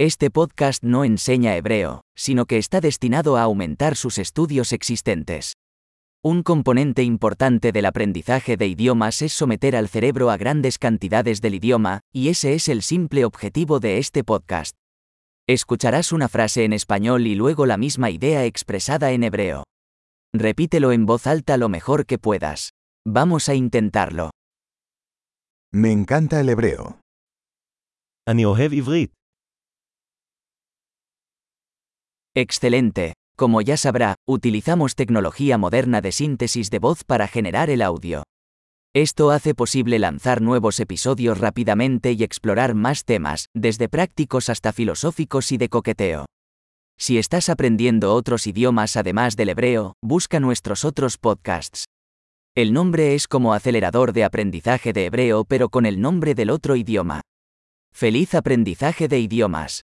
Este podcast no enseña hebreo, sino que está destinado a aumentar sus estudios existentes. Un componente importante del aprendizaje de idiomas es someter al cerebro a grandes cantidades del idioma, y ese es el simple objetivo de este podcast. Escucharás una frase en español y luego la misma idea expresada en hebreo. Repítelo en voz alta lo mejor que puedas. Vamos a intentarlo. Me encanta el hebreo. Ani ohev ivrit. Excelente. Como ya sabrá, utilizamos tecnología moderna de síntesis de voz para generar el audio. Esto hace posible lanzar nuevos episodios rápidamente y explorar más temas, desde prácticos hasta filosóficos y de coqueteo. Si estás aprendiendo otros idiomas además del hebreo, busca nuestros otros podcasts. El nombre es como acelerador de aprendizaje de hebreo pero con el nombre del otro idioma. Feliz aprendizaje de idiomas.